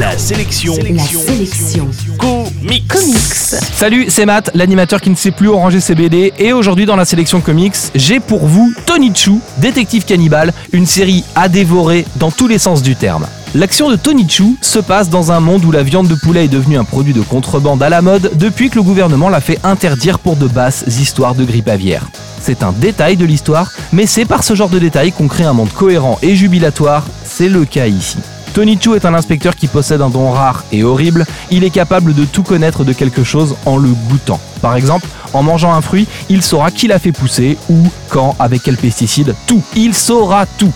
La sélection. La sélection. Comics. Comics. Salut, c'est Matt, l'animateur qui ne sait plus où ranger ses BD, et aujourd'hui dans la sélection comics, j'ai pour vous Tony Chu, détective cannibale, une série à dévorer dans tous les sens du terme. L'action de Tony Chu se passe dans un monde où la viande de poulet est devenue un produit de contrebande à la mode depuis que le gouvernement l'a fait interdire pour de basses histoires de grippe aviaire. C'est un détail de l'histoire, mais c'est par ce genre de détail qu'on crée un monde cohérent et jubilatoire, c'est le cas ici. Tony Chu est un inspecteur qui possède un don rare et horrible, il est capable de tout connaître de quelque chose en le goûtant. Par exemple, en mangeant un fruit, il saura qui l'a fait pousser, où, quand, avec quel pesticide, tout. Il saura tout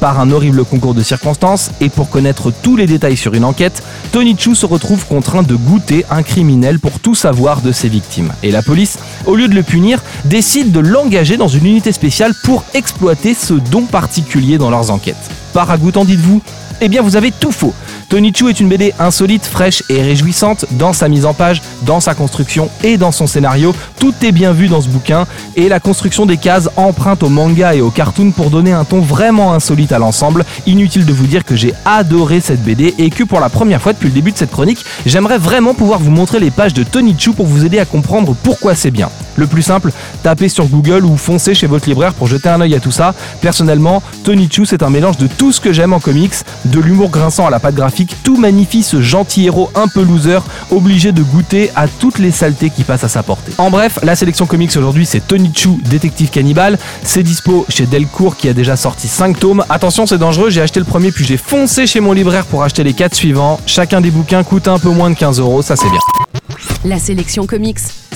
par un horrible concours de circonstances, et pour connaître tous les détails sur une enquête, Tony Chu se retrouve contraint de goûter un criminel pour tout savoir de ses victimes. Et la police, au lieu de le punir, décide de l'engager dans une unité spéciale pour exploiter ce don particulier dans leurs enquêtes. Paragoûtant dites-vous Eh bien vous avez tout faux Tony Chu est une BD insolite, fraîche et réjouissante dans sa mise en page, dans sa construction et dans son scénario. Tout est bien vu dans ce bouquin et la construction des cases emprunte au manga et au cartoon pour donner un ton vraiment insolite à l'ensemble. Inutile de vous dire que j'ai adoré cette BD et que pour la première fois depuis le début de cette chronique, j'aimerais vraiment pouvoir vous montrer les pages de Tony Chu pour vous aider à comprendre pourquoi c'est bien. Le plus simple, tapez sur Google ou foncez chez votre libraire pour jeter un œil à tout ça. Personnellement, Tony Chu c'est un mélange de tout ce que j'aime en comics, de l'humour grinçant à la patte graphique tout magnifie ce gentil héros un peu loser, obligé de goûter à toutes les saletés qui passent à sa portée. En bref, la sélection comics aujourd'hui c'est Tony Chu, détective cannibale. C'est dispo chez Delcourt qui a déjà sorti 5 tomes. Attention, c'est dangereux, j'ai acheté le premier puis j'ai foncé chez mon libraire pour acheter les 4 suivants. Chacun des bouquins coûte un peu moins de 15 euros, ça c'est bien. La sélection comics,